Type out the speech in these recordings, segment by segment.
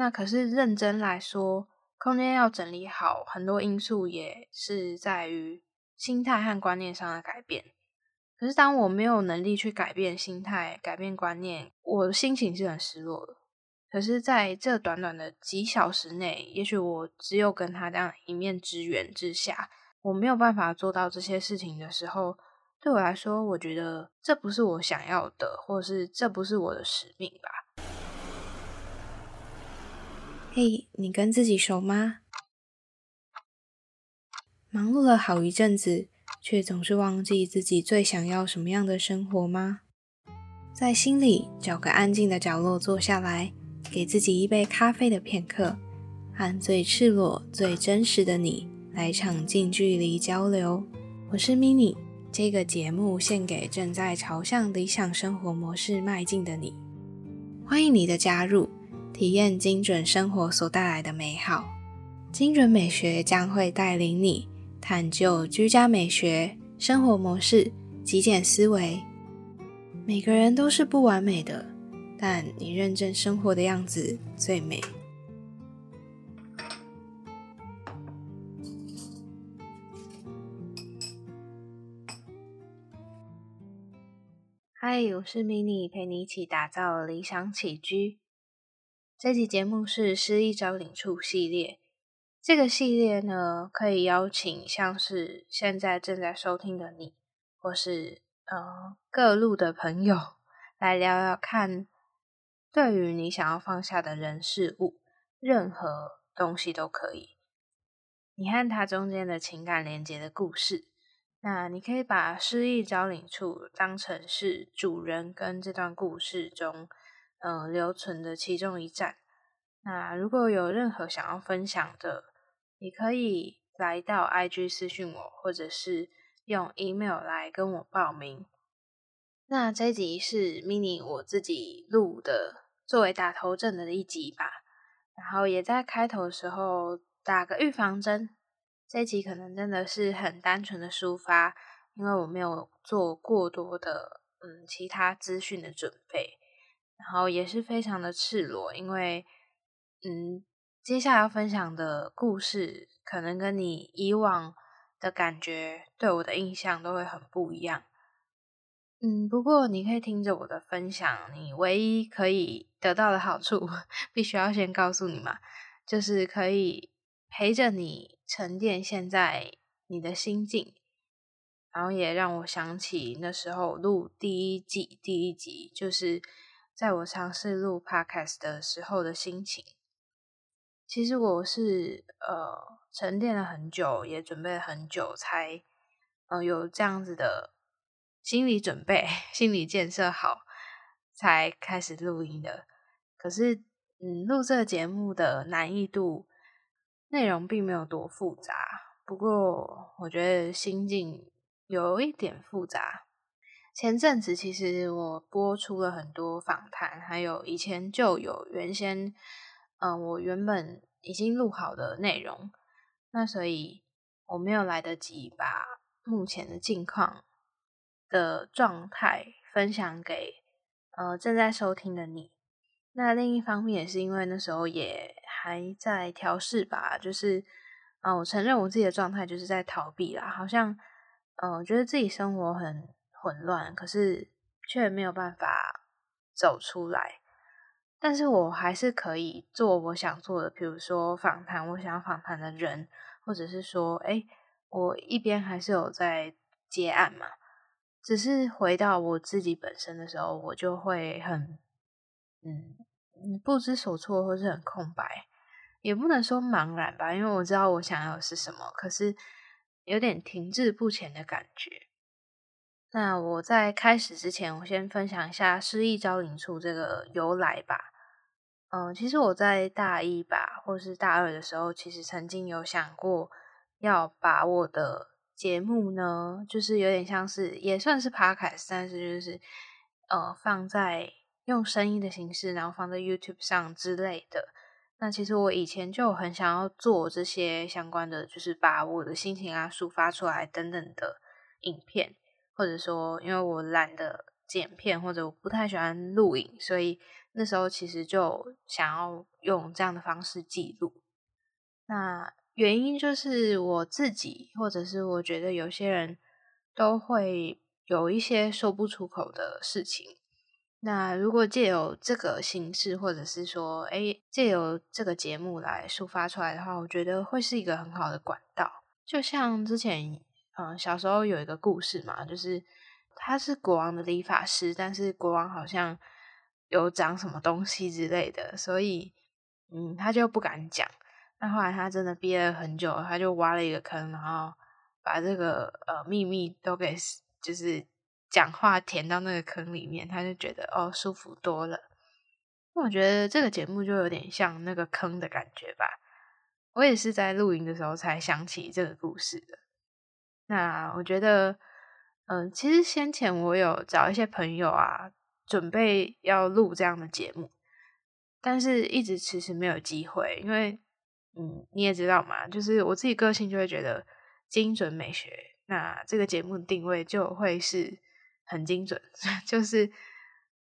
那可是认真来说，空间要整理好，很多因素也是在于心态和观念上的改变。可是当我没有能力去改变心态、改变观念，我的心情是很失落的。可是在这短短的几小时内，也许我只有跟他这样一面之缘之下，我没有办法做到这些事情的时候，对我来说，我觉得这不是我想要的，或是这不是我的使命吧。嘿，你跟自己熟吗？忙碌了好一阵子，却总是忘记自己最想要什么样的生活吗？在心里找个安静的角落坐下来。给自己一杯咖啡的片刻，和最赤裸、最真实的你来场近距离交流。我是 mini，这个节目献给正在朝向理想生活模式迈进的你。欢迎你的加入，体验精准生活所带来的美好。精准美学将会带领你探究居家美学、生活模式、极简思维。每个人都是不完美的。但你认真生活的样子最美。嗨，我是 mini，陪你一起打造理想起居。这期节目是失忆招领处系列。这个系列呢，可以邀请像是现在正在收听的你，或是呃各路的朋友来聊聊看。对于你想要放下的人事物，任何东西都可以。你和他中间的情感连接的故事，那你可以把失忆招领处当成是主人跟这段故事中，嗯，留存的其中一站。那如果有任何想要分享的，你可以来到 IG 私讯我，或者是用 email 来跟我报名。那这集是 mini 我自己录的，作为打头阵的一集吧。然后也在开头的时候打个预防针，这集可能真的是很单纯的抒发，因为我没有做过多的嗯其他资讯的准备，然后也是非常的赤裸，因为嗯接下来要分享的故事，可能跟你以往的感觉对我的印象都会很不一样。嗯，不过你可以听着我的分享，你唯一可以得到的好处，必须要先告诉你嘛，就是可以陪着你沉淀现在你的心境，然后也让我想起那时候录第一季第一集，就是在我尝试录 podcast 的时候的心情。其实我是呃沉淀了很久，也准备了很久，才呃有这样子的。心理准备、心理建设好，才开始录音的。可是，嗯，录这个节目的难易度，内容并没有多复杂。不过，我觉得心境有一点复杂。前阵子，其实我播出了很多访谈，还有以前就有原先，嗯，我原本已经录好的内容。那所以，我没有来得及把目前的近况。的状态分享给呃正在收听的你。那另一方面也是因为那时候也还在调试吧，就是嗯，我承认我自己的状态就是在逃避啦，好像嗯觉得自己生活很混乱，可是却没有办法走出来。但是我还是可以做我想做的，比如说访谈我想要访谈的人，或者是说，哎，我一边还是有在接案嘛。只是回到我自己本身的时候，我就会很，嗯，不知所措，或是很空白，也不能说茫然吧，因为我知道我想要的是什么，可是有点停滞不前的感觉。那我在开始之前，我先分享一下失忆招领处这个由来吧。嗯，其实我在大一吧，或是大二的时候，其实曾经有想过要把我的。节目呢，就是有点像是也算是 podcast，但是就是呃放在用声音的形式，然后放在 YouTube 上之类的。那其实我以前就很想要做这些相关的，就是把我的心情啊抒发出来等等的影片，或者说因为我懒得剪片，或者我不太喜欢录影，所以那时候其实就想要用这样的方式记录。那原因就是我自己，或者是我觉得有些人都会有一些说不出口的事情。那如果借由这个形式，或者是说，哎，借由这个节目来抒发出来的话，我觉得会是一个很好的管道。就像之前，嗯，小时候有一个故事嘛，就是他是国王的理发师，但是国王好像有长什么东西之类的，所以，嗯，他就不敢讲。那后来他真的憋了很久，他就挖了一个坑，然后把这个呃秘密都给就是。讲话填到那个坑里面，他就觉得哦舒服多了。我觉得这个节目就有点像那个坑的感觉吧。我也是在录音的时候才想起这个故事的。那我觉得，嗯，其实先前我有找一些朋友啊，准备要录这样的节目，但是一直迟迟没有机会，因为，嗯，你也知道嘛，就是我自己个性就会觉得精准美学，那这个节目定位就会是。很精准，就是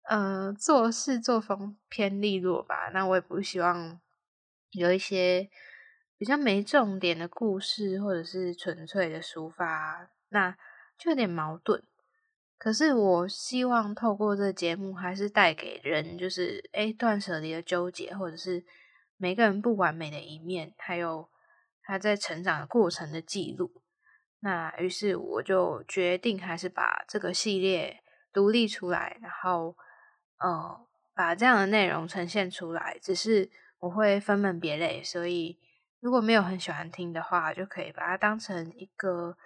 呃做事作风偏利落吧。那我也不希望有一些比较没重点的故事，或者是纯粹的抒发，那就有点矛盾。可是我希望透过这个节目，还是带给人就是诶断舍离的纠结，或者是每个人不完美的一面，还有他在成长的过程的记录。那于是我就决定还是把这个系列独立出来，然后呃把这样的内容呈现出来。只是我会分门别类，所以如果没有很喜欢听的话，就可以把它当成一个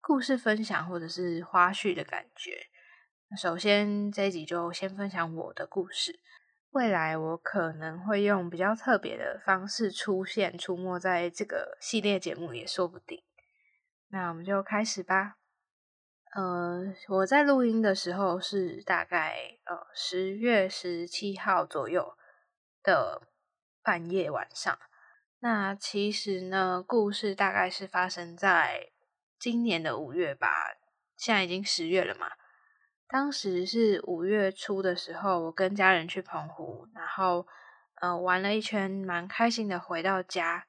故事分享或者是花絮的感觉。首先这一集就先分享我的故事，未来我可能会用比较特别的方式出现、出没在这个系列节目也说不定。那我们就开始吧。呃，我在录音的时候是大概呃十月十七号左右的半夜晚上。那其实呢，故事大概是发生在今年的五月吧。现在已经十月了嘛。当时是五月初的时候，我跟家人去澎湖，然后呃玩了一圈，蛮开心的。回到家，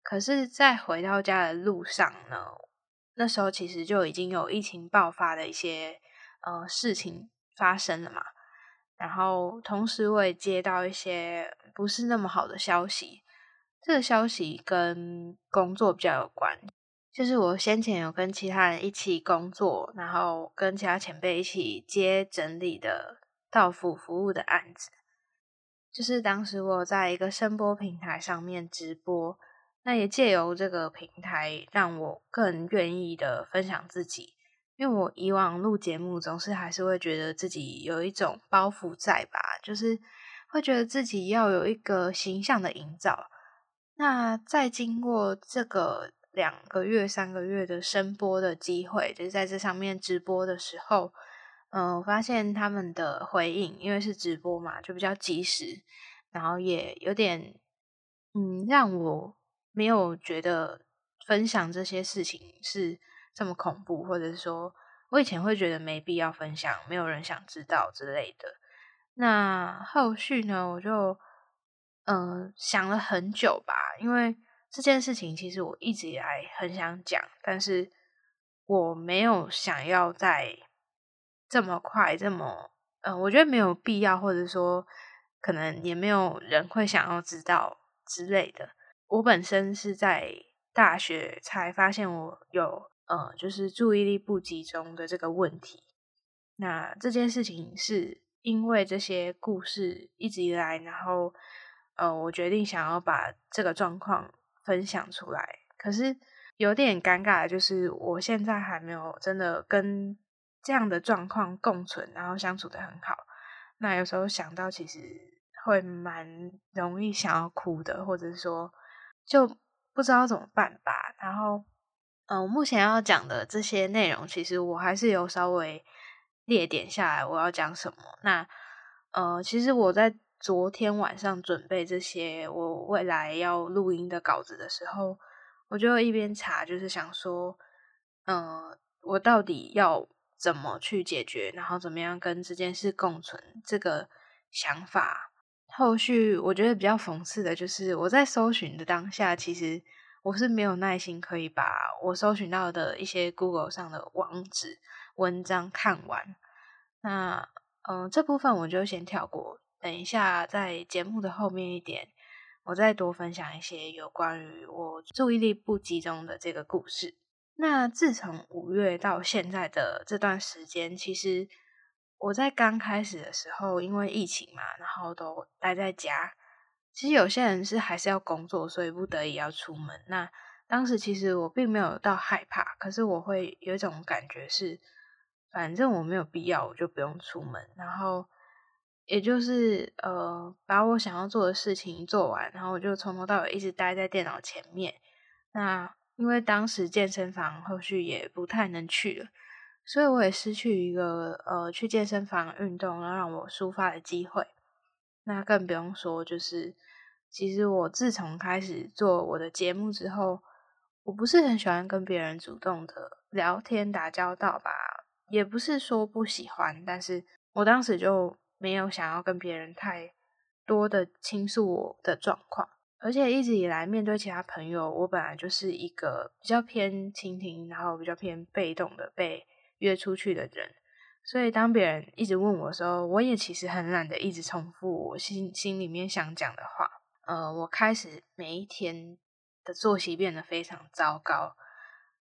可是，在回到家的路上呢。那时候其实就已经有疫情爆发的一些呃事情发生了嘛，然后同时我也接到一些不是那么好的消息，这个消息跟工作比较有关，就是我先前有跟其他人一起工作，然后跟其他前辈一起接整理的到府服务的案子，就是当时我在一个声波平台上面直播。那也借由这个平台，让我更愿意的分享自己，因为我以往录节目总是还是会觉得自己有一种包袱在吧，就是会觉得自己要有一个形象的营造。那在经过这个两个月、三个月的声播的机会，就是在这上面直播的时候，嗯，我发现他们的回应，因为是直播嘛，就比较及时，然后也有点，嗯，让我。没有觉得分享这些事情是这么恐怖，或者是说我以前会觉得没必要分享，没有人想知道之类的。那后续呢，我就嗯想了很久吧，因为这件事情其实我一直以来很想讲，但是我没有想要在这么快这么嗯，我觉得没有必要，或者说可能也没有人会想要知道之类的。我本身是在大学才发现我有呃，就是注意力不集中的这个问题。那这件事情是因为这些故事一直以来，然后呃，我决定想要把这个状况分享出来。可是有点尴尬就是，我现在还没有真的跟这样的状况共存，然后相处的很好。那有时候想到，其实会蛮容易想要哭的，或者说。就不知道怎么办吧。然后，嗯，我目前要讲的这些内容，其实我还是有稍微列点下来，我要讲什么。那，呃，其实我在昨天晚上准备这些我未来要录音的稿子的时候，我就一边查，就是想说，嗯，我到底要怎么去解决，然后怎么样跟这件事共存，这个想法后续我觉得比较讽刺的就是，我在搜寻的当下，其实我是没有耐心可以把我搜寻到的一些 Google 上的网址文章看完。那嗯，这部分我就先跳过，等一下在节目的后面一点，我再多分享一些有关于我注意力不集中的这个故事。那自从五月到现在的这段时间，其实我在刚开始的时候，因为疫情嘛，然后都待在家。其实有些人是还是要工作，所以不得已要出门。那当时其实我并没有到害怕，可是我会有一种感觉是，反正我没有必要，我就不用出门。然后也就是呃，把我想要做的事情做完，然后我就从头到尾一直待在电脑前面。那因为当时健身房后续也不太能去了，所以我也失去一个呃去健身房运动，然后让我抒发的机会。那更不用说，就是其实我自从开始做我的节目之后，我不是很喜欢跟别人主动的聊天打交道吧，也不是说不喜欢，但是我当时就没有想要跟别人太多的倾诉我的状况。而且一直以来，面对其他朋友，我本来就是一个比较偏倾听，然后比较偏被动的被约出去的人。所以当别人一直问我的时候，我也其实很懒得一直重复我心心里面想讲的话。呃，我开始每一天的作息变得非常糟糕，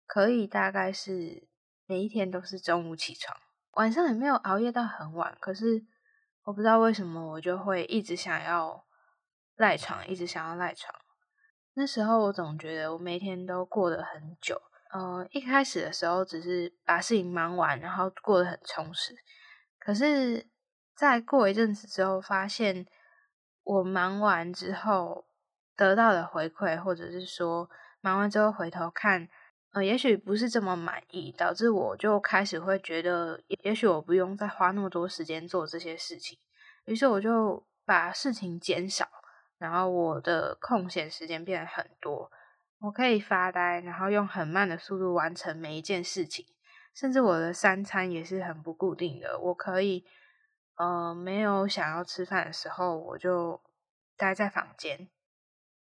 可以大概是每一天都是中午起床，晚上也没有熬夜到很晚。可是我不知道为什么，我就会一直想要。赖床，一直想要赖床。那时候我总觉得我每天都过得很久。呃，一开始的时候只是把事情忙完，然后过得很充实。可是再过一阵子之后，发现我忙完之后得到的回馈，或者是说忙完之后回头看，呃，也许不是这么满意，导致我就开始会觉得，也许我不用再花那么多时间做这些事情。于是我就把事情减少。然后我的空闲时间变得很多，我可以发呆，然后用很慢的速度完成每一件事情，甚至我的三餐也是很不固定的。我可以，呃，没有想要吃饭的时候，我就待在房间。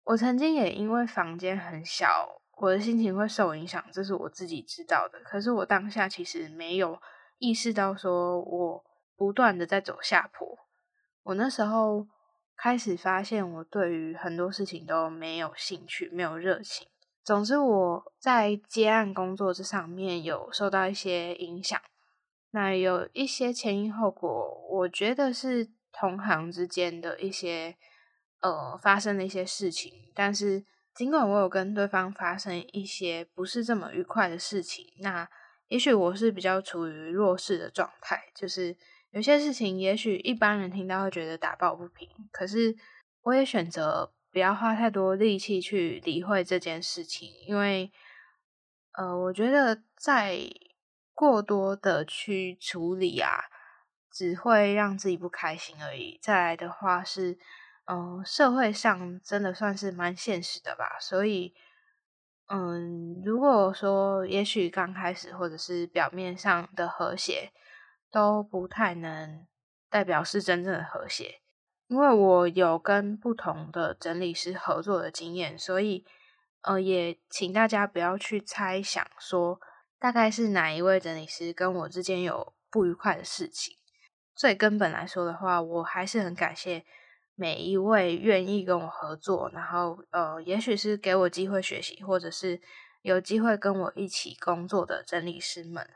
我曾经也因为房间很小，我的心情会受影响，这是我自己知道的。可是我当下其实没有意识到，说我不断的在走下坡。我那时候。开始发现我对于很多事情都没有兴趣，没有热情。总之，我在接案工作这上面有受到一些影响。那有一些前因后果，我觉得是同行之间的一些呃发生的一些事情。但是，尽管我有跟对方发生一些不是这么愉快的事情，那也许我是比较处于弱势的状态，就是。有些事情，也许一般人听到会觉得打抱不平，可是我也选择不要花太多力气去理会这件事情，因为，呃，我觉得在过多的去处理啊，只会让自己不开心而已。再来的话是，嗯，社会上真的算是蛮现实的吧，所以，嗯，如果说也许刚开始或者是表面上的和谐。都不太能代表是真正的和谐，因为我有跟不同的整理师合作的经验，所以呃，也请大家不要去猜想说大概是哪一位整理师跟我之间有不愉快的事情。最根本来说的话，我还是很感谢每一位愿意跟我合作，然后呃，也许是给我机会学习，或者是有机会跟我一起工作的整理师们。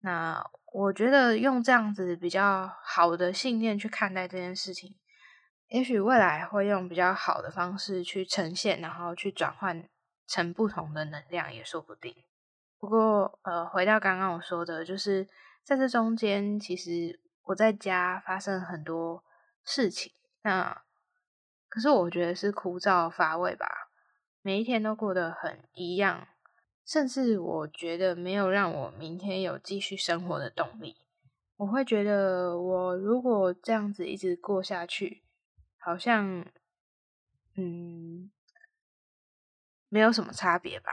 那我觉得用这样子比较好的信念去看待这件事情，也许未来会用比较好的方式去呈现，然后去转换成不同的能量也说不定。不过，呃，回到刚刚我说的，就是在这中间，其实我在家发生很多事情，那可是我觉得是枯燥乏味吧，每一天都过得很一样。甚至我觉得没有让我明天有继续生活的动力。我会觉得，我如果这样子一直过下去，好像，嗯，没有什么差别吧。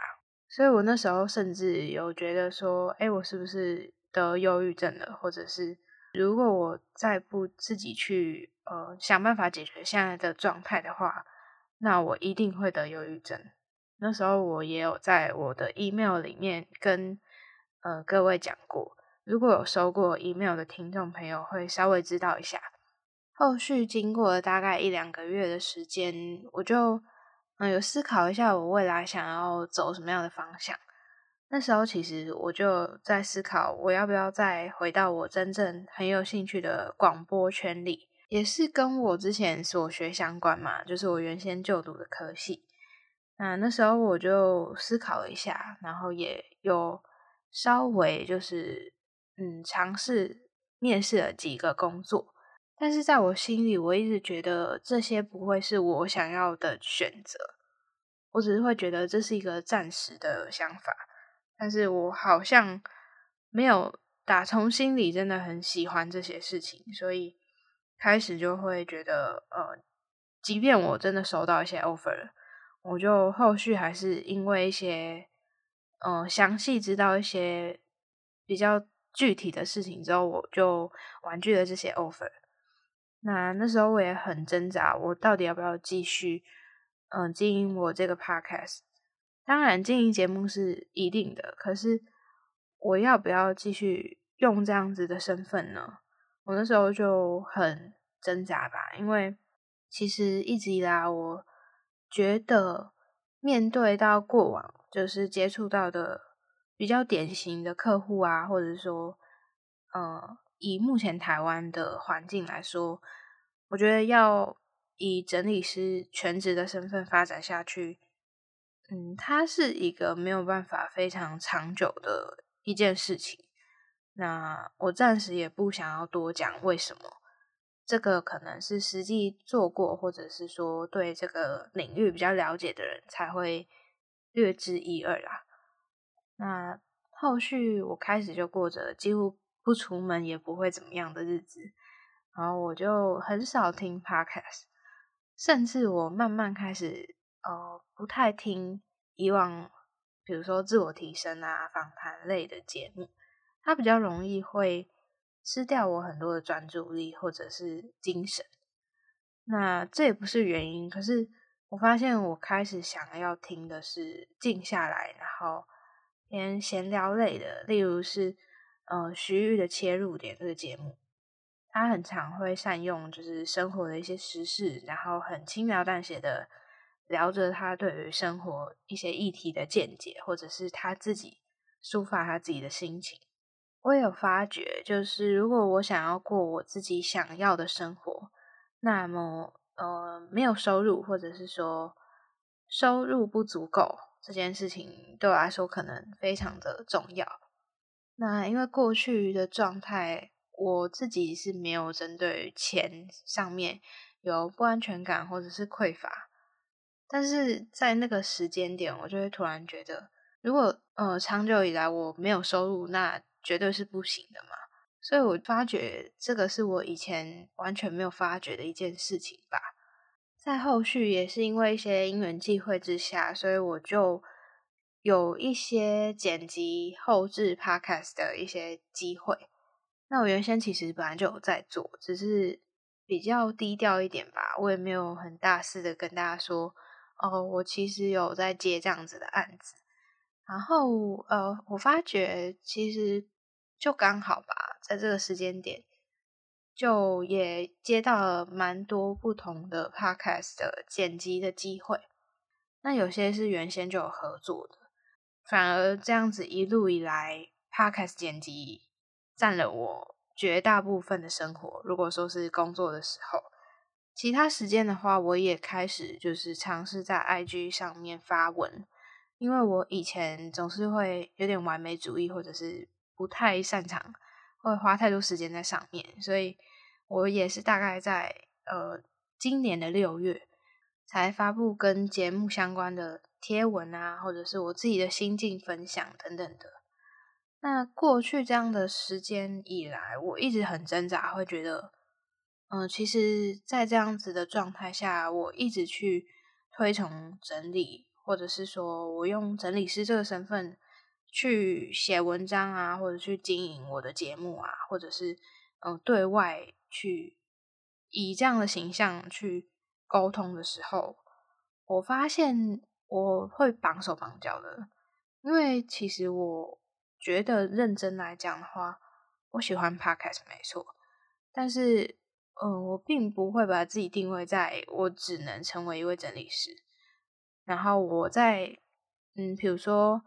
所以我那时候甚至有觉得说，哎，我是不是得忧郁症了，或者是如果我再不自己去呃想办法解决现在的状态的话，那我一定会得忧郁症。那时候我也有在我的 email 里面跟呃各位讲过，如果有收过 email 的听众朋友会稍微知道一下。后续经过了大概一两个月的时间，我就嗯有思考一下我未来想要走什么样的方向。那时候其实我就在思考，我要不要再回到我真正很有兴趣的广播圈里，也是跟我之前所学相关嘛，就是我原先就读的科系。那那时候我就思考了一下，然后也有稍微就是嗯尝试面试了几个工作，但是在我心里，我一直觉得这些不会是我想要的选择，我只是会觉得这是一个暂时的想法，但是我好像没有打从心里真的很喜欢这些事情，所以开始就会觉得呃，即便我真的收到一些 offer。我就后续还是因为一些，嗯，详细知道一些比较具体的事情之后，我就婉拒了这些 offer。那那时候我也很挣扎，我到底要不要继续，嗯，经营我这个 podcast？当然，经营节目是一定的，可是我要不要继续用这样子的身份呢？我那时候就很挣扎吧，因为其实一直以来我。觉得面对到过往就是接触到的比较典型的客户啊，或者说，呃，以目前台湾的环境来说，我觉得要以整理师全职的身份发展下去，嗯，它是一个没有办法非常长久的一件事情。那我暂时也不想要多讲为什么。这个可能是实际做过，或者是说对这个领域比较了解的人才会略知一二啦。那后续我开始就过着几乎不出门也不会怎么样的日子，然后我就很少听 podcast，甚至我慢慢开始呃不太听以往，比如说自我提升啊、访谈类的节目，它比较容易会。吃掉我很多的专注力或者是精神，那这也不是原因。可是我发现我开始想要听的是静下来，然后偏闲聊类的，例如是呃徐玉的切入点这个节目，他很常会善用就是生活的一些时事，然后很轻描淡写的聊着他对于生活一些议题的见解，或者是他自己抒发他自己的心情。我也有发觉，就是如果我想要过我自己想要的生活，那么呃，没有收入，或者是说收入不足够这件事情，对我来说可能非常的重要。那因为过去的状态，我自己是没有针对钱上面有不安全感或者是匮乏，但是在那个时间点，我就会突然觉得，如果呃长久以来我没有收入，那绝对是不行的嘛，所以我发觉这个是我以前完全没有发觉的一件事情吧。在后续也是因为一些因缘际会之下，所以我就有一些剪辑后置 podcast 的一些机会。那我原先其实本来就有在做，只是比较低调一点吧。我也没有很大肆的跟大家说，哦，我其实有在接这样子的案子。然后呃，我发觉其实。就刚好吧，在这个时间点，就也接到了蛮多不同的 podcast 的剪辑的机会。那有些是原先就有合作的，反而这样子一路以来，podcast 剪辑占了我绝大部分的生活。如果说是工作的时候，其他时间的话，我也开始就是尝试在 IG 上面发文，因为我以前总是会有点完美主义，或者是。不太擅长，会花太多时间在上面，所以我也是大概在呃今年的六月才发布跟节目相关的贴文啊，或者是我自己的心境分享等等的。那过去这样的时间以来，我一直很挣扎，会觉得，嗯，其实，在这样子的状态下，我一直去推崇整理，或者是说我用整理师这个身份。去写文章啊，或者去经营我的节目啊，或者是嗯对外去以这样的形象去沟通的时候，我发现我会绑手绑脚的，因为其实我觉得认真来讲的话，我喜欢 podcast 没错，但是嗯，我并不会把自己定位在我只能成为一位整理师，然后我在嗯，比如说。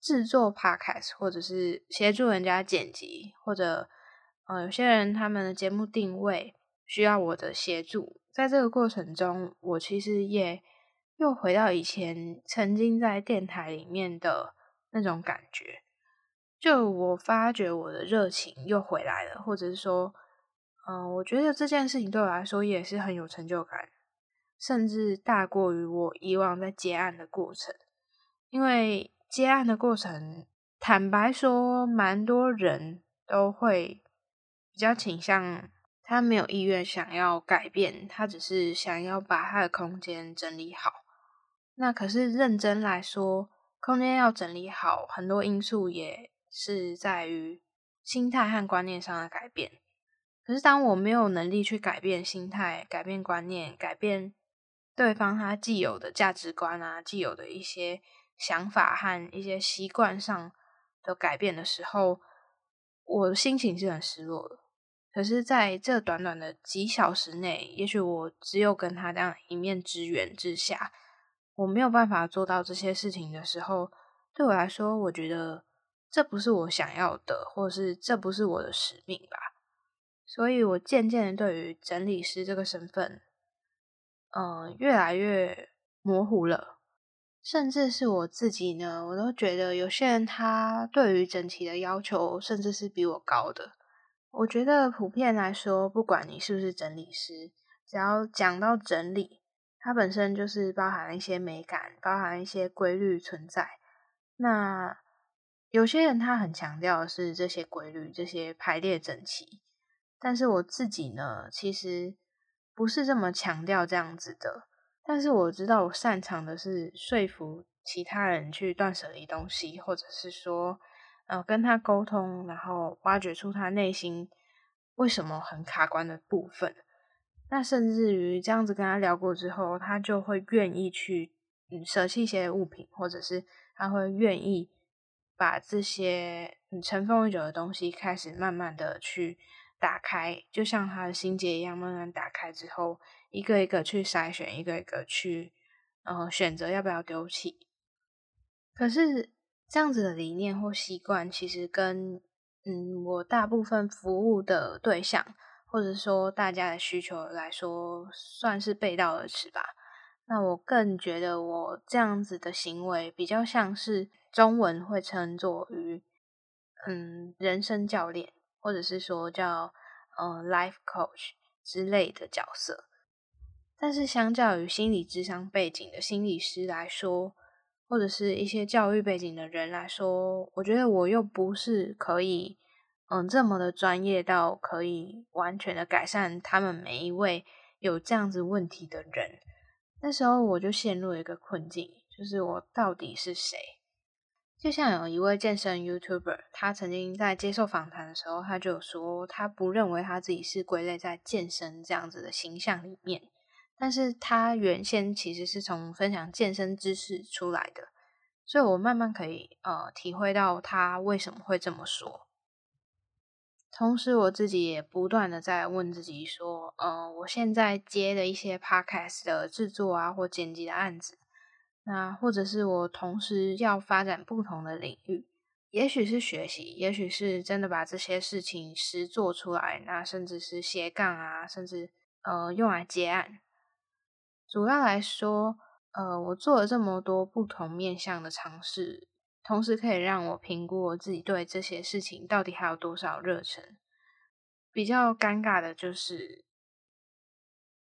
制作 podcast，或者是协助人家剪辑，或者呃，有些人他们的节目定位需要我的协助，在这个过程中，我其实也又回到以前曾经在电台里面的那种感觉，就我发觉我的热情又回来了，或者是说，嗯，我觉得这件事情对我来说也是很有成就感，甚至大过于我以往在接案的过程，因为。接案的过程，坦白说，蛮多人都会比较倾向他没有意愿想要改变，他只是想要把他的空间整理好。那可是认真来说，空间要整理好，很多因素也是在于心态和观念上的改变。可是当我没有能力去改变心态、改变观念、改变对方他既有的价值观啊，既有的一些。想法和一些习惯上的改变的时候，我的心情是很失落的。可是，在这短短的几小时内，也许我只有跟他这样一面之缘之下，我没有办法做到这些事情的时候，对我来说，我觉得这不是我想要的，或是这不是我的使命吧。所以，我渐渐的对于整理师这个身份，嗯，越来越模糊了。甚至是我自己呢，我都觉得有些人他对于整齐的要求，甚至是比我高的。我觉得普遍来说，不管你是不是整理师，只要讲到整理，它本身就是包含一些美感，包含一些规律存在。那有些人他很强调的是这些规律，这些排列整齐。但是我自己呢，其实不是这么强调这样子的。但是我知道，我擅长的是说服其他人去断舍离东西，或者是说，呃，跟他沟通，然后挖掘出他内心为什么很卡关的部分。那甚至于这样子跟他聊过之后，他就会愿意去嗯舍弃一些物品，或者是他会愿意把这些嗯尘封已久的东西开始慢慢的去打开，就像他的心结一样，慢慢打开之后。一个一个去筛选，一个一个去，呃，选择要不要丢弃。可是这样子的理念或习惯，其实跟嗯我大部分服务的对象，或者说大家的需求来说，算是背道而驰吧。那我更觉得我这样子的行为，比较像是中文会称作于嗯人生教练，或者是说叫嗯 life coach 之类的角色。但是，相较于心理智商背景的心理师来说，或者是一些教育背景的人来说，我觉得我又不是可以，嗯，这么的专业到可以完全的改善他们每一位有这样子问题的人。那时候我就陷入了一个困境，就是我到底是谁？就像有一位健身 YouTuber，他曾经在接受访谈的时候，他就说他不认为他自己是归类在健身这样子的形象里面。但是他原先其实是从分享健身知识出来的，所以我慢慢可以呃体会到他为什么会这么说。同时，我自己也不断的在问自己说，呃，我现在接的一些 podcast 的制作啊或剪辑的案子，那或者是我同时要发展不同的领域，也许是学习，也许是真的把这些事情实做出来，那甚至是斜杠啊，甚至呃用来接案。主要来说，呃，我做了这么多不同面向的尝试，同时可以让我评估我自己对这些事情到底还有多少热忱。比较尴尬的就是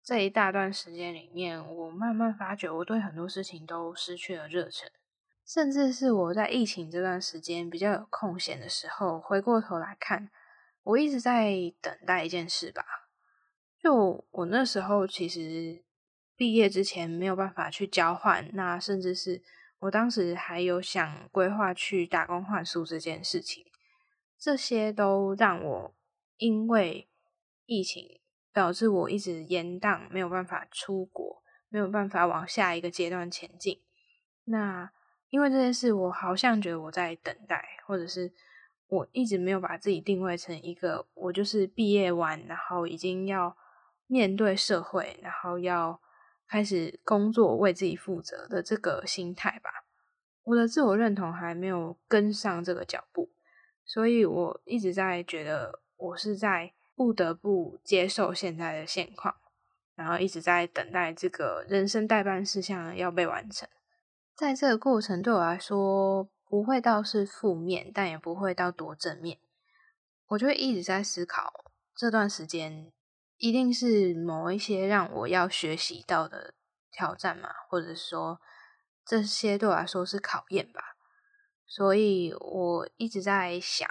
这一大段时间里面，我慢慢发觉我对很多事情都失去了热忱，甚至是我在疫情这段时间比较有空闲的时候，回过头来看，我一直在等待一件事吧。就我那时候其实。毕业之前没有办法去交换，那甚至是我当时还有想规划去打工换宿这件事情，这些都让我因为疫情导致我一直延宕，没有办法出国，没有办法往下一个阶段前进。那因为这件事，我好像觉得我在等待，或者是我一直没有把自己定位成一个我就是毕业完，然后已经要面对社会，然后要开始工作，为自己负责的这个心态吧。我的自我认同还没有跟上这个脚步，所以我一直在觉得我是在不得不接受现在的现况，然后一直在等待这个人生代办事项要被完成。在这个过程对我来说不会到是负面，但也不会到多正面。我就会一直在思考这段时间一定是某一些让我要学习到的挑战嘛，或者说。这些对我来说是考验吧，所以我一直在想，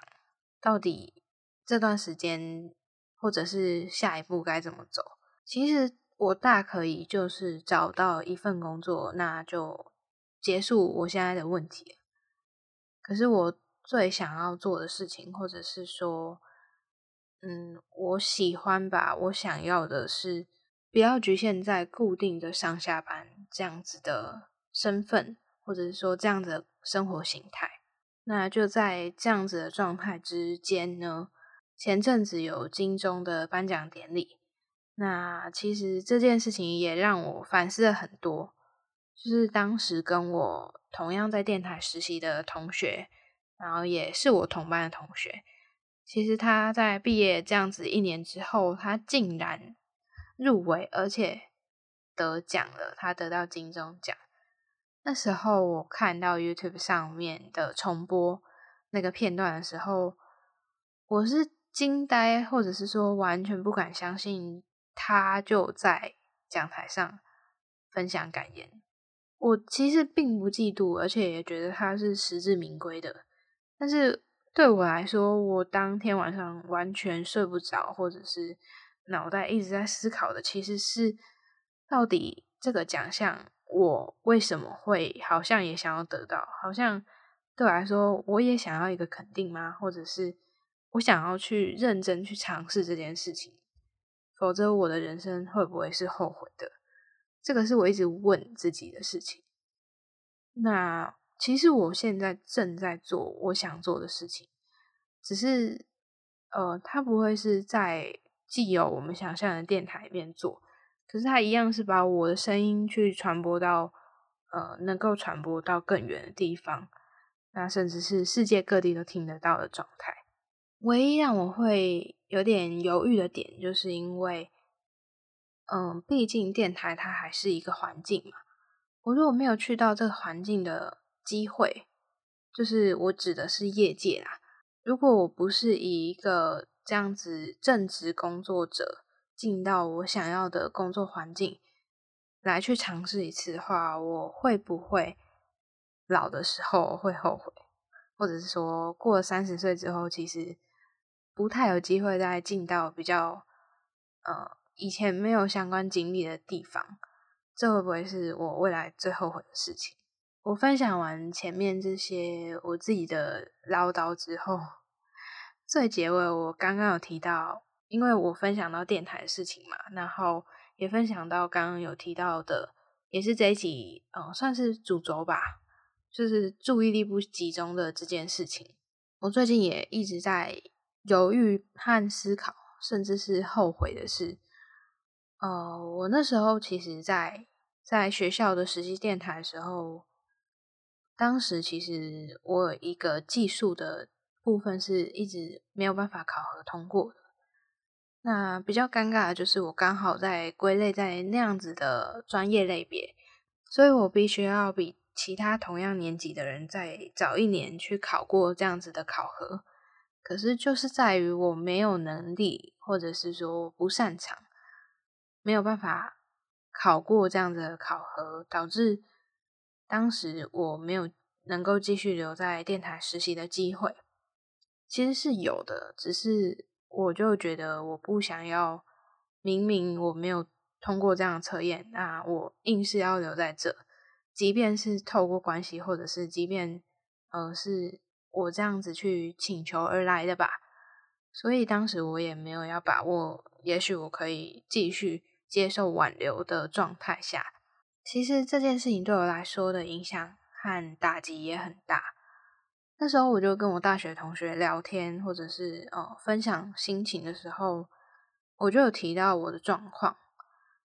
到底这段时间或者是下一步该怎么走。其实我大可以就是找到一份工作，那就结束我现在的问题。可是我最想要做的事情，或者是说，嗯，我喜欢吧，我想要的是不要局限在固定的上下班这样子的。身份，或者是说这样的生活形态，那就在这样子的状态之间呢。前阵子有金钟的颁奖典礼，那其实这件事情也让我反思了很多。就是当时跟我同样在电台实习的同学，然后也是我同班的同学，其实他在毕业这样子一年之后，他竟然入围，而且得奖了，他得到金钟奖。那时候我看到 YouTube 上面的重播那个片段的时候，我是惊呆，或者是说完全不敢相信他就在讲台上分享感言。我其实并不嫉妒，而且也觉得他是实至名归的。但是对我来说，我当天晚上完全睡不着，或者是脑袋一直在思考的，其实是到底这个奖项。我为什么会好像也想要得到？好像对我来说，我也想要一个肯定吗？或者是我想要去认真去尝试这件事情？否则我的人生会不会是后悔的？这个是我一直问自己的事情。那其实我现在正在做我想做的事情，只是呃，它不会是在既有我们想象的电台里面做。可是他一样是把我的声音去传播到，呃，能够传播到更远的地方，那甚至是世界各地都听得到的状态。唯一让我会有点犹豫的点，就是因为，嗯，毕竟电台它还是一个环境嘛。我如果没有去到这个环境的机会，就是我指的是业界啦。如果我不是以一个这样子正职工作者。进到我想要的工作环境来去尝试一次的话，我会不会老的时候会后悔，或者是说过了三十岁之后，其实不太有机会再进到比较呃以前没有相关经历的地方，这会不会是我未来最后悔的事情？我分享完前面这些我自己的唠叨之后，最结尾我刚刚有提到。因为我分享到电台的事情嘛，然后也分享到刚刚有提到的，也是这一集，嗯，算是主轴吧，就是注意力不集中的这件事情。我最近也一直在犹豫和思考，甚至是后悔的是，呃，我那时候其实，在在学校的实习电台的时候，当时其实我有一个技术的部分是一直没有办法考核通过的。那比较尴尬的就是我刚好在归类在那样子的专业类别，所以我必须要比其他同样年级的人再早一年去考过这样子的考核。可是就是在于我没有能力，或者是说不擅长，没有办法考过这样的考核，导致当时我没有能够继续留在电台实习的机会。其实是有的，只是。我就觉得我不想要，明明我没有通过这样的测验，那我硬是要留在这，即便是透过关系，或者是即便呃是我这样子去请求而来的吧。所以当时我也没有要把握也许我可以继续接受挽留的状态下。其实这件事情对我来说的影响和打击也很大。那时候我就跟我大学同学聊天，或者是呃分享心情的时候，我就有提到我的状况。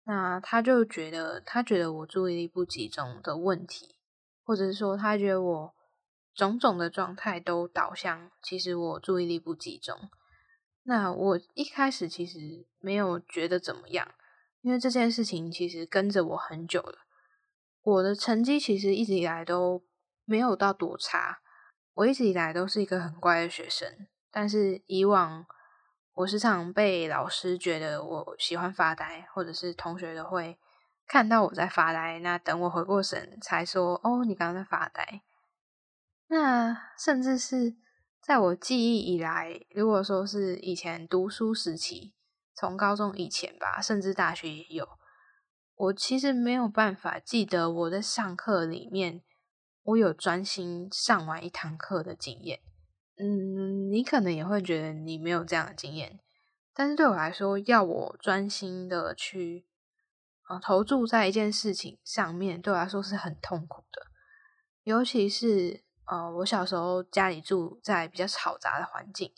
那他就觉得，他觉得我注意力不集中的问题，或者是说他觉得我种种的状态都导向，其实我注意力不集中。那我一开始其实没有觉得怎么样，因为这件事情其实跟着我很久了。我的成绩其实一直以来都没有到多差，我一直以来都是一个很乖的学生。但是以往我时常被老师觉得我喜欢发呆，或者是同学都会看到我在发呆，那等我回过神才说：“哦，你刚刚在发呆。”那甚至是。在我记忆以来，如果说是以前读书时期，从高中以前吧，甚至大学也有，我其实没有办法记得我在上课里面，我有专心上完一堂课的经验。嗯，你可能也会觉得你没有这样的经验，但是对我来说，要我专心的去呃投注在一件事情上面，对我来说是很痛苦的，尤其是。呃，我小时候家里住在比较嘈杂的环境，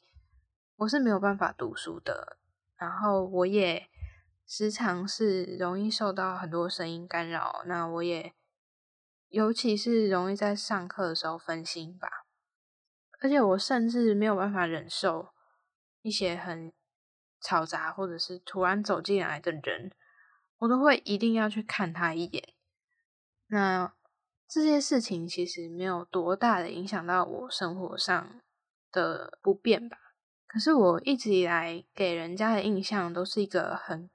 我是没有办法读书的。然后我也时常是容易受到很多声音干扰。那我也尤其是容易在上课的时候分心吧。而且我甚至没有办法忍受一些很吵杂或者是突然走进来的人，我都会一定要去看他一眼。那。这些事情其实没有多大的影响到我生活上的不便吧。可是我一直以来给人家的印象都是一个很，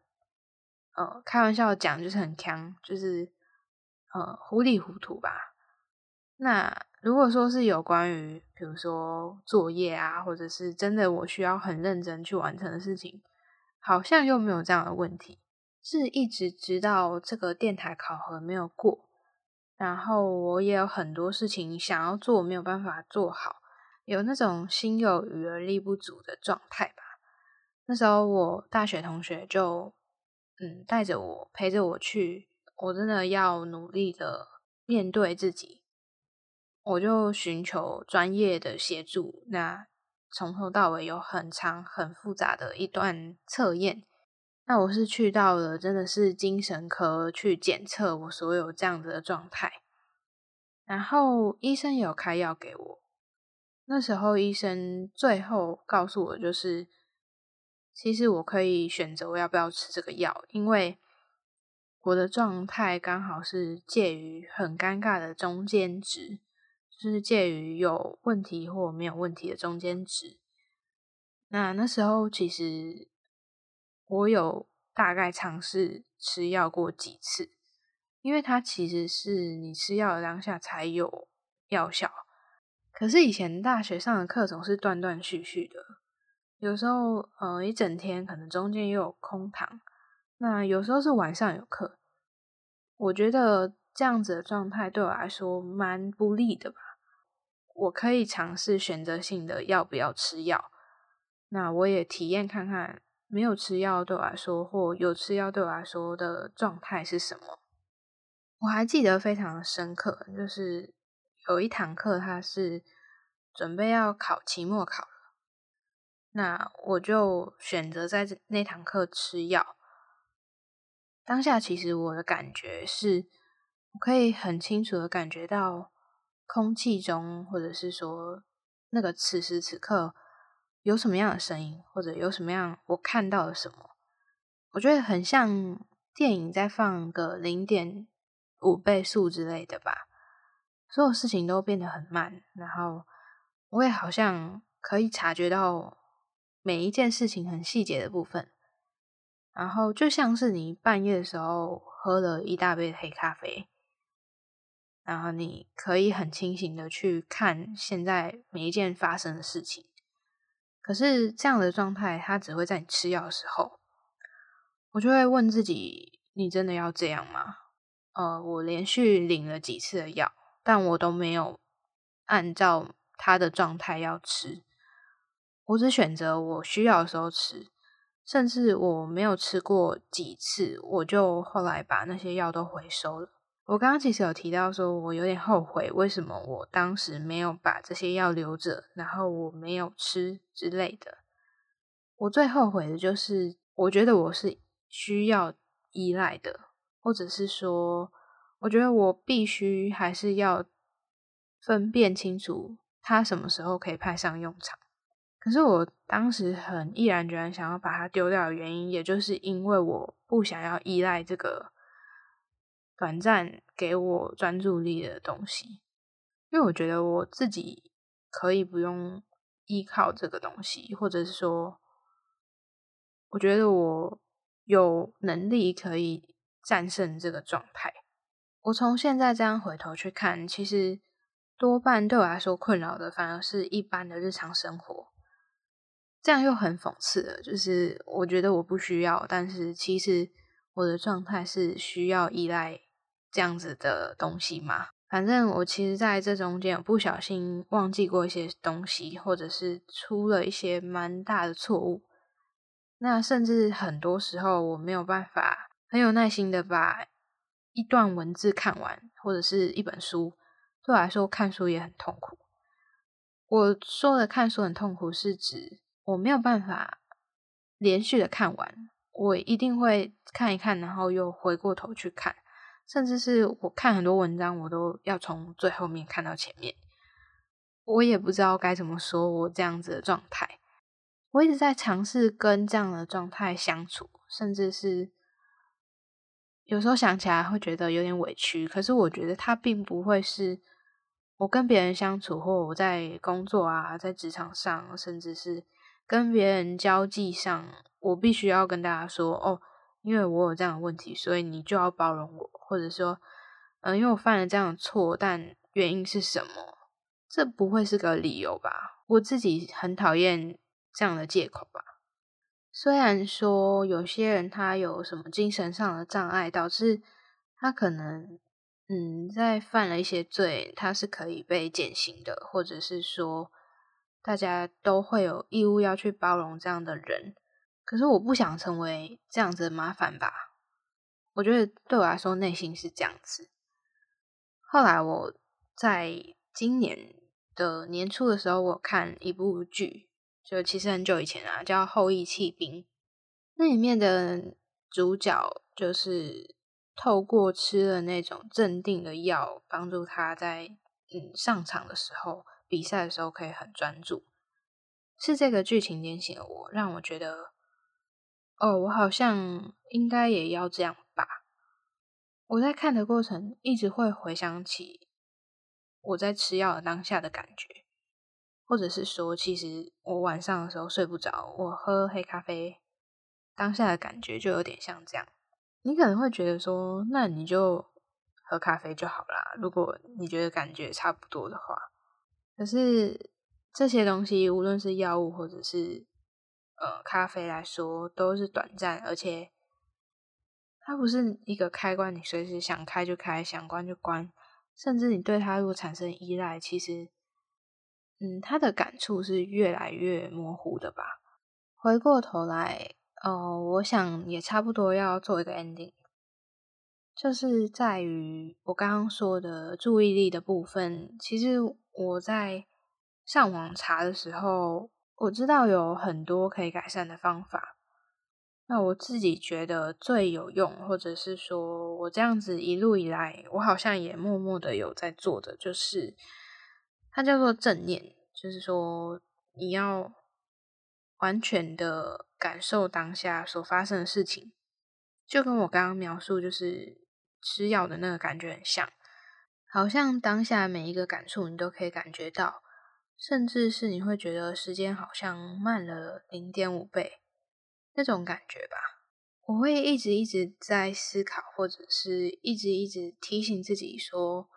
呃，开玩笑讲就是很强，就是呃糊里糊涂吧。那如果说是有关于比如说作业啊，或者是真的我需要很认真去完成的事情，好像又没有这样的问题。是一直直到这个电台考核没有过。然后我也有很多事情想要做，没有办法做好，有那种心有余而力不足的状态吧。那时候我大学同学就嗯带着我陪着我去，我真的要努力的面对自己，我就寻求专业的协助。那从头到尾有很长很复杂的一段测验。那我是去到了，真的是精神科去检测我所有这样子的状态，然后医生有开药给我。那时候医生最后告诉我，就是其实我可以选择我要不要吃这个药，因为我的状态刚好是介于很尴尬的中间值，就是介于有问题或没有问题的中间值。那那时候其实。我有大概尝试吃药过几次，因为它其实是你吃药的当下才有药效。可是以前大学上的课总是断断续续的，有时候呃一整天可能中间又有空堂，那有时候是晚上有课。我觉得这样子的状态对我来说蛮不利的吧。我可以尝试选择性的要不要吃药，那我也体验看看。没有吃药对我来说，或有吃药对我来说的状态是什么？我还记得非常深刻，就是有一堂课，他是准备要考期末考了，那我就选择在那堂课吃药。当下其实我的感觉是，我可以很清楚的感觉到空气中，或者是说那个此时此刻。有什么样的声音，或者有什么样我看到了什么？我觉得很像电影在放个零点五倍速之类的吧。所有事情都变得很慢，然后我也好像可以察觉到每一件事情很细节的部分。然后就像是你半夜的时候喝了一大杯黑咖啡，然后你可以很清醒的去看现在每一件发生的事情。可是这样的状态，它只会在你吃药的时候，我就会问自己：你真的要这样吗？呃，我连续领了几次的药，但我都没有按照他的状态要吃，我只选择我需要的时候吃，甚至我没有吃过几次，我就后来把那些药都回收了。我刚刚其实有提到说，我有点后悔，为什么我当时没有把这些药留着，然后我没有吃之类的。我最后悔的就是，我觉得我是需要依赖的，或者是说，我觉得我必须还是要分辨清楚，它什么时候可以派上用场。可是我当时很毅然决然想要把它丢掉的原因，也就是因为我不想要依赖这个。短暂给我专注力的东西，因为我觉得我自己可以不用依靠这个东西，或者是说，我觉得我有能力可以战胜这个状态。我从现在这样回头去看，其实多半对我来说困扰的，反而是一般的日常生活。这样又很讽刺的，就是我觉得我不需要，但是其实我的状态是需要依赖。这样子的东西嘛，反正我其实在这中间有不小心忘记过一些东西，或者是出了一些蛮大的错误。那甚至很多时候我没有办法很有耐心的把一段文字看完，或者是一本书，对我来说看书也很痛苦。我说的看书很痛苦，是指我没有办法连续的看完，我一定会看一看，然后又回过头去看。甚至是我看很多文章，我都要从最后面看到前面。我也不知道该怎么说，我这样子的状态，我一直在尝试跟这样的状态相处，甚至是有时候想起来会觉得有点委屈。可是我觉得它并不会是我跟别人相处，或我在工作啊，在职场上，甚至是跟别人交际上，我必须要跟大家说哦。因为我有这样的问题，所以你就要包容我，或者说，嗯，因为我犯了这样的错，但原因是什么？这不会是个理由吧？我自己很讨厌这样的借口吧。虽然说有些人他有什么精神上的障碍，导致他可能，嗯，在犯了一些罪，他是可以被减刑的，或者是说，大家都会有义务要去包容这样的人。可是我不想成为这样子的麻烦吧？我觉得对我来说，内心是这样子。后来我在今年的年初的时候，我看一部剧，就其实很久以前啊，叫《后羿弃兵》。那里面的主角就是透过吃了那种镇定的药，帮助他在嗯上场的时候、比赛的时候可以很专注。是这个剧情点醒了我，让我觉得。哦，我好像应该也要这样吧。我在看的过程，一直会回想起我在吃药当下的感觉，或者是说，其实我晚上的时候睡不着，我喝黑咖啡当下的感觉就有点像这样。你可能会觉得说，那你就喝咖啡就好啦。如果你觉得感觉差不多的话，可是这些东西，无论是药物或者是。呃，咖啡来说都是短暂，而且它不是一个开关，你随时想开就开，想关就关，甚至你对它如果产生依赖，其实，嗯，它的感触是越来越模糊的吧。回过头来，哦，我想也差不多要做一个 ending，就是在于我刚刚说的注意力的部分，其实我在上网查的时候。我知道有很多可以改善的方法，那我自己觉得最有用，或者是说我这样子一路以来，我好像也默默的有在做的，就是它叫做正念，就是说你要完全的感受当下所发生的事情，就跟我刚刚描述就是吃药的那个感觉很像，好像当下每一个感触你都可以感觉到。甚至是你会觉得时间好像慢了零点五倍那种感觉吧。我会一直一直在思考，或者是一直一直提醒自己说，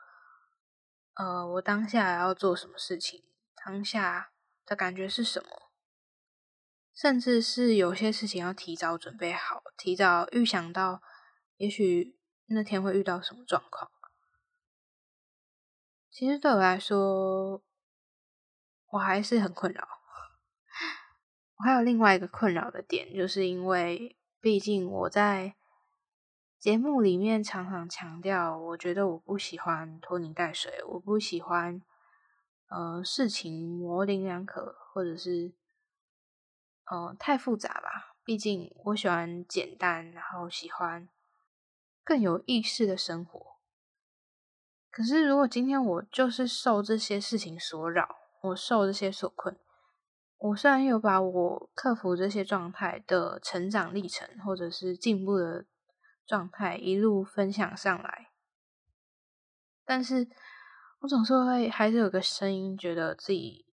呃，我当下要做什么事情，当下的感觉是什么，甚至是有些事情要提早准备好，提早预想到，也许那天会遇到什么状况。其实对我来说。我还是很困扰，我还有另外一个困扰的点，就是因为毕竟我在节目里面常常强调，我觉得我不喜欢拖泥带水，我不喜欢呃事情模棱两可，或者是呃太复杂吧。毕竟我喜欢简单，然后喜欢更有意识的生活。可是如果今天我就是受这些事情所扰，我受这些所困。我虽然有把我克服这些状态的成长历程，或者是进步的状态一路分享上来，但是我总是会还是有个声音，觉得自己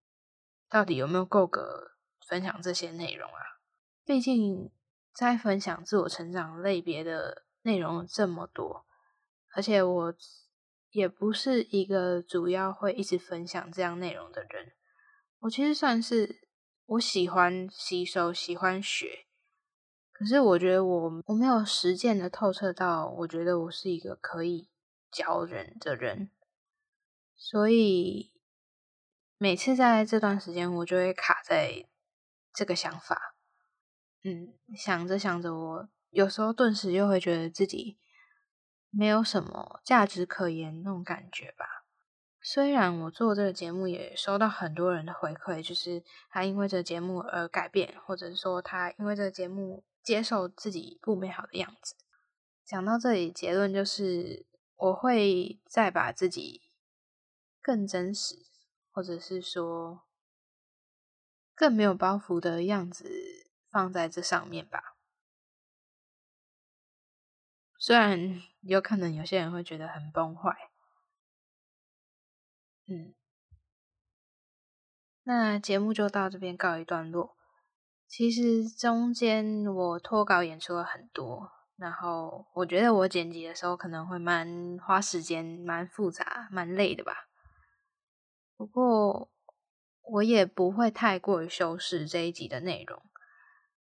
到底有没有够格分享这些内容啊？毕竟在分享自我成长类别的内容这么多，而且我也不是一个主要会一直分享这样内容的人，我其实算是。我喜欢吸收，喜欢学，可是我觉得我我没有实践的透彻到，我觉得我是一个可以教人的人，所以每次在这段时间，我就会卡在这个想法，嗯，想着想着，我有时候顿时就会觉得自己没有什么价值可言那种感觉吧。虽然我做这个节目也收到很多人的回馈，就是他因为这个节目而改变，或者说他因为这个节目接受自己不美好的样子。讲到这里，结论就是我会再把自己更真实，或者是说更没有包袱的样子放在这上面吧。虽然有可能有些人会觉得很崩坏。嗯，那节目就到这边告一段落。其实中间我脱稿演出了很多，然后我觉得我剪辑的时候可能会蛮花时间、蛮复杂、蛮累的吧。不过我也不会太过于修饰这一集的内容。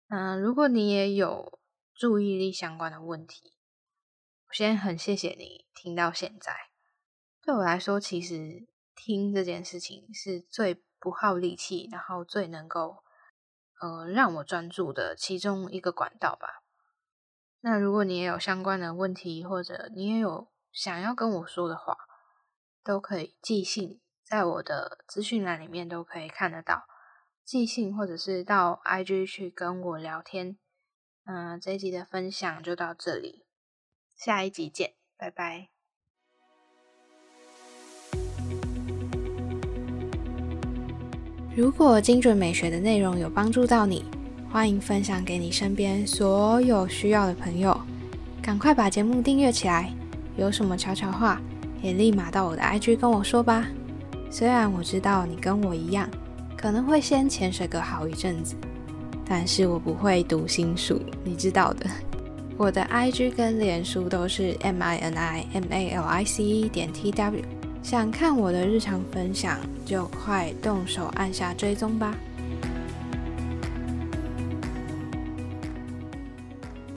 嗯，如果你也有注意力相关的问题，我先很谢谢你听到现在。对我来说，其实。听这件事情是最不耗力气，然后最能够呃让我专注的其中一个管道吧。那如果你也有相关的问题，或者你也有想要跟我说的话，都可以寄信，在我的资讯栏里面都可以看得到。寄信或者是到 IG 去跟我聊天。嗯，这一集的分享就到这里，下一集见，拜拜。如果精准美学的内容有帮助到你，欢迎分享给你身边所有需要的朋友。赶快把节目订阅起来，有什么悄悄话也立马到我的 IG 跟我说吧。虽然我知道你跟我一样，可能会先潜水个好一阵子，但是我不会读心术，你知道的。我的 IG 跟脸书都是 M I N I M A L I C E 点 T W。想看我的日常分享，就快动手按下追踪吧。